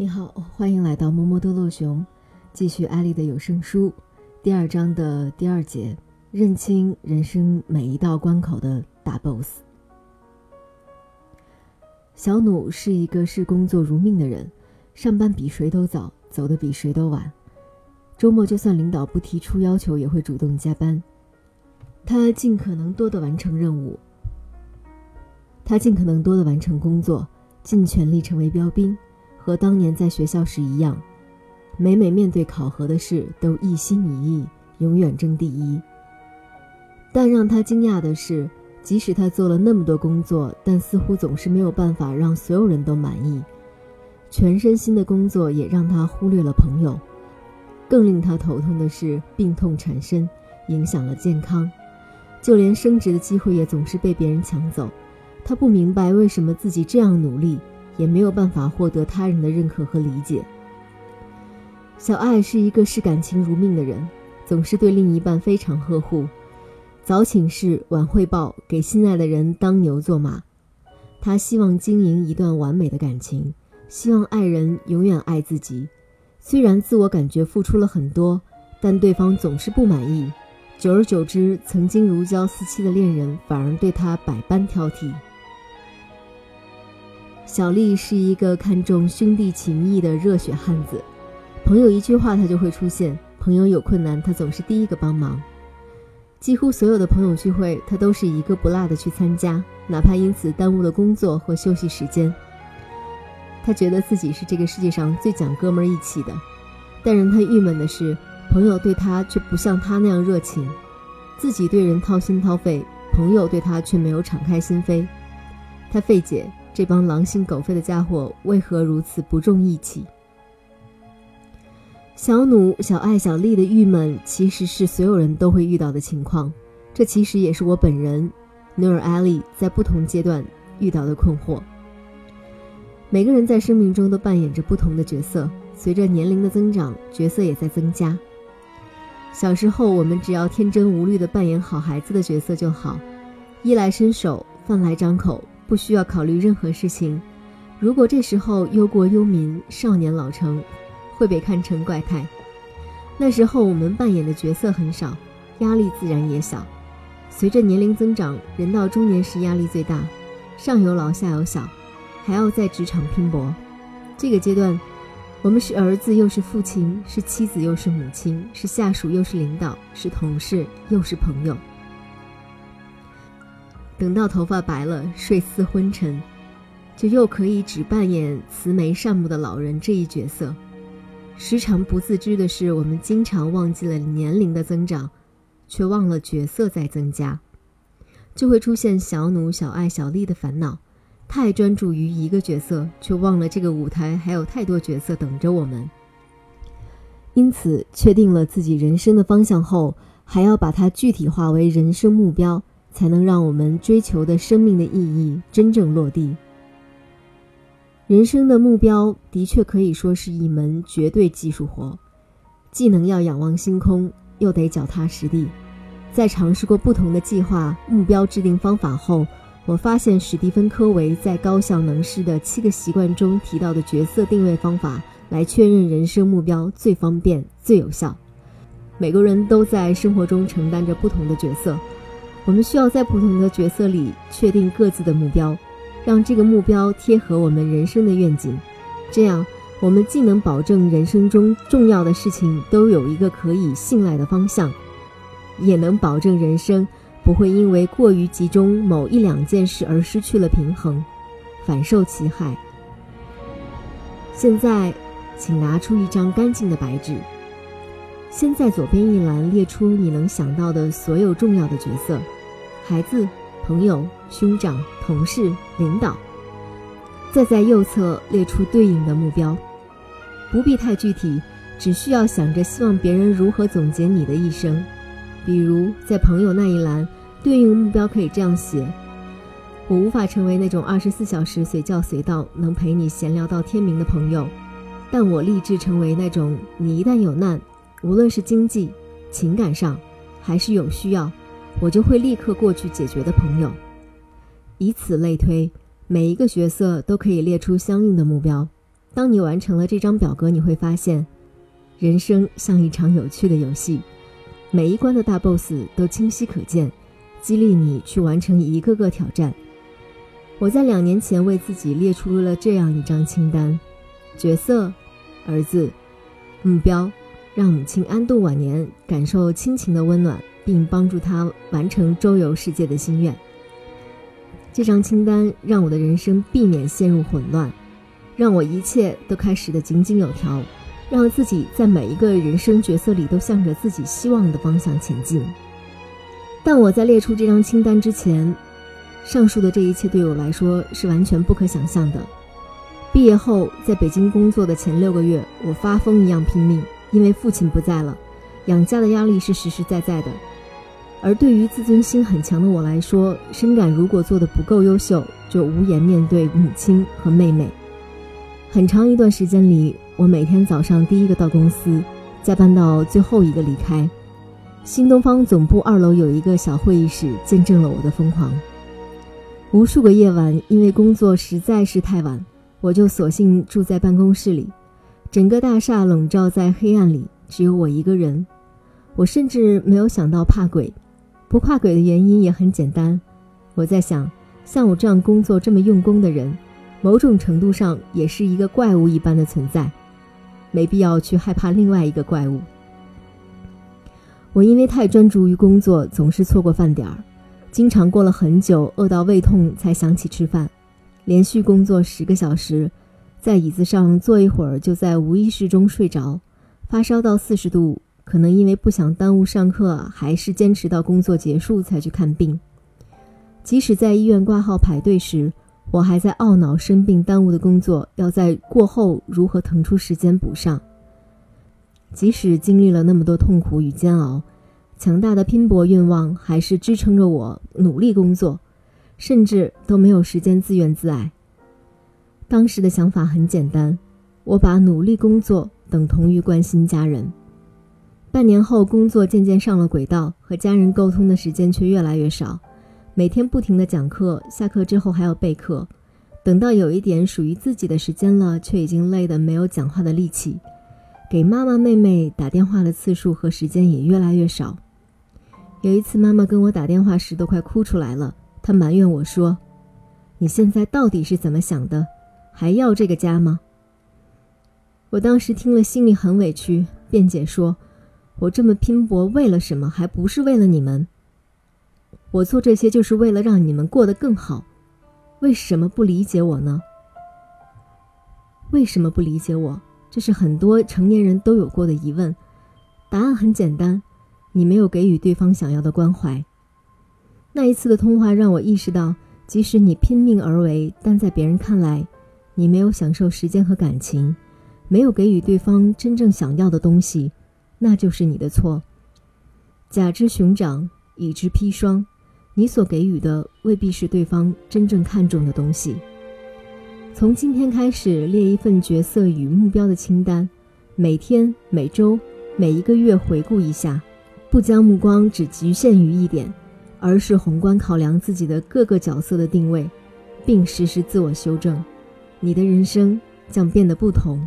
你好，欢迎来到摸摸多洛熊，继续艾丽的有声书第二章的第二节：认清人生每一道关口的大 boss。小努是一个视工作如命的人，上班比谁都早，走得比谁都晚。周末就算领导不提出要求，也会主动加班。他尽可能多的完成任务，他尽可能多的完成工作，尽全力成为标兵。和当年在学校时一样，每每面对考核的事都一心一意，永远争第一。但让他惊讶的是，即使他做了那么多工作，但似乎总是没有办法让所有人都满意。全身心的工作也让他忽略了朋友。更令他头痛的是，病痛缠身，影响了健康，就连升职的机会也总是被别人抢走。他不明白为什么自己这样努力。也没有办法获得他人的认可和理解。小爱是一个视感情如命的人，总是对另一半非常呵护，早请示晚汇报，给心爱的人当牛做马。他希望经营一段完美的感情，希望爱人永远爱自己。虽然自我感觉付出了很多，但对方总是不满意。久而久之，曾经如胶似漆的恋人反而对他百般挑剔。小丽是一个看重兄弟情谊的热血汉子，朋友一句话他就会出现，朋友有困难他总是第一个帮忙，几乎所有的朋友聚会他都是一个不落的去参加，哪怕因此耽误了工作和休息时间。他觉得自己是这个世界上最讲哥们义气的，但让他郁闷的是，朋友对他却不像他那样热情，自己对人掏心掏肺，朋友对他却没有敞开心扉，他费解。这帮狼心狗肺的家伙为何如此不重义气？小努、小爱、小丽的郁闷，其实是所有人都会遇到的情况。这其实也是我本人，努尔艾丽在不同阶段遇到的困惑。每个人在生命中都扮演着不同的角色，随着年龄的增长，角色也在增加。小时候，我们只要天真无虑地扮演好孩子的角色就好，衣来伸手，饭来张口。不需要考虑任何事情。如果这时候忧国忧民、少年老成，会被看成怪胎。那时候我们扮演的角色很少，压力自然也小。随着年龄增长，人到中年时压力最大，上有老下有小，还要在职场拼搏。这个阶段，我们是儿子又是父亲，是妻子又是母亲，是下属又是领导，是同事又是朋友。等到头发白了，睡似昏沉，就又可以只扮演慈眉善目的老人这一角色。时常不自知的是，我们经常忘记了年龄的增长，却忘了角色在增加，就会出现小努、小爱、小丽的烦恼。太专注于一个角色，却忘了这个舞台还有太多角色等着我们。因此，确定了自己人生的方向后，还要把它具体化为人生目标。才能让我们追求的生命的意义真正落地。人生的目标的确可以说是一门绝对技术活，既能要仰望星空，又得脚踏实地。在尝试过不同的计划、目标制定方法后，我发现史蒂芬·科维在《高效能师的七个习惯》中提到的角色定位方法，来确认人生目标最方便、最有效。每个人都在生活中承担着不同的角色。我们需要在不同的角色里确定各自的目标，让这个目标贴合我们人生的愿景。这样，我们既能保证人生中重要的事情都有一个可以信赖的方向，也能保证人生不会因为过于集中某一两件事而失去了平衡，反受其害。现在，请拿出一张干净的白纸。先在左边一栏列出你能想到的所有重要的角色：孩子、朋友、兄长、同事、领导。再在右侧列出对应的目标，不必太具体，只需要想着希望别人如何总结你的一生。比如在朋友那一栏，对应目标可以这样写：我无法成为那种二十四小时随叫随到、能陪你闲聊到天明的朋友，但我立志成为那种你一旦有难。无论是经济、情感上，还是有需要，我就会立刻过去解决的朋友。以此类推，每一个角色都可以列出相应的目标。当你完成了这张表格，你会发现，人生像一场有趣的游戏，每一关的大 boss 都清晰可见，激励你去完成一个个挑战。我在两年前为自己列出了这样一张清单：角色、儿子、目标，让母亲安度晚年，感受亲情的温暖，并帮助他完成周游世界的心愿。这张清单让我的人生避免陷入混乱。让我一切都开始的井井有条，让自己在每一个人生角色里都向着自己希望的方向前进。但我在列出这张清单之前，上述的这一切对我来说是完全不可想象的。毕业后，在北京工作的前六个月，我发疯一样拼命，因为父亲不在了，养家的压力是实实在在的。而对于自尊心很强的我来说，深感如果做的不够优秀，就无颜面对母亲和妹妹。很长一段时间里，我每天早上第一个到公司，加班到最后一个离开。新东方总部二楼有一个小会议室，见证了我的疯狂。无数个夜晚，因为工作实在是太晚，我就索性住在办公室里。整个大厦笼罩在黑暗里，只有我一个人。我甚至没有想到怕鬼，不怕鬼的原因也很简单。我在想，像我这样工作这么用功的人。某种程度上也是一个怪物一般的存在，没必要去害怕另外一个怪物。我因为太专注于工作，总是错过饭点儿，经常过了很久，饿到胃痛才想起吃饭。连续工作十个小时，在椅子上坐一会儿，就在无意识中睡着。发烧到四十度，可能因为不想耽误上课，还是坚持到工作结束才去看病。即使在医院挂号排队时，我还在懊恼生病耽误的工作，要在过后如何腾出时间补上。即使经历了那么多痛苦与煎熬，强大的拼搏愿望还是支撑着我努力工作，甚至都没有时间自怨自艾。当时的想法很简单，我把努力工作等同于关心家人。半年后，工作渐渐上了轨道，和家人沟通的时间却越来越少。每天不停的讲课，下课之后还要备课，等到有一点属于自己的时间了，却已经累得没有讲话的力气。给妈妈、妹妹打电话的次数和时间也越来越少。有一次，妈妈跟我打电话时都快哭出来了，她埋怨我说：“你现在到底是怎么想的？还要这个家吗？”我当时听了心里很委屈，辩解说：“我这么拼搏为了什么？还不是为了你们。”我做这些就是为了让你们过得更好，为什么不理解我呢？为什么不理解我？这是很多成年人都有过的疑问。答案很简单：你没有给予对方想要的关怀。那一次的通话让我意识到，即使你拼命而为，但在别人看来，你没有享受时间和感情，没有给予对方真正想要的东西，那就是你的错。甲之熊掌，乙之砒霜。你所给予的未必是对方真正看重的东西。从今天开始，列一份角色与目标的清单，每天、每周、每一个月回顾一下，不将目光只局限于一点，而是宏观考量自己的各个角色的定位，并实时自我修正，你的人生将变得不同。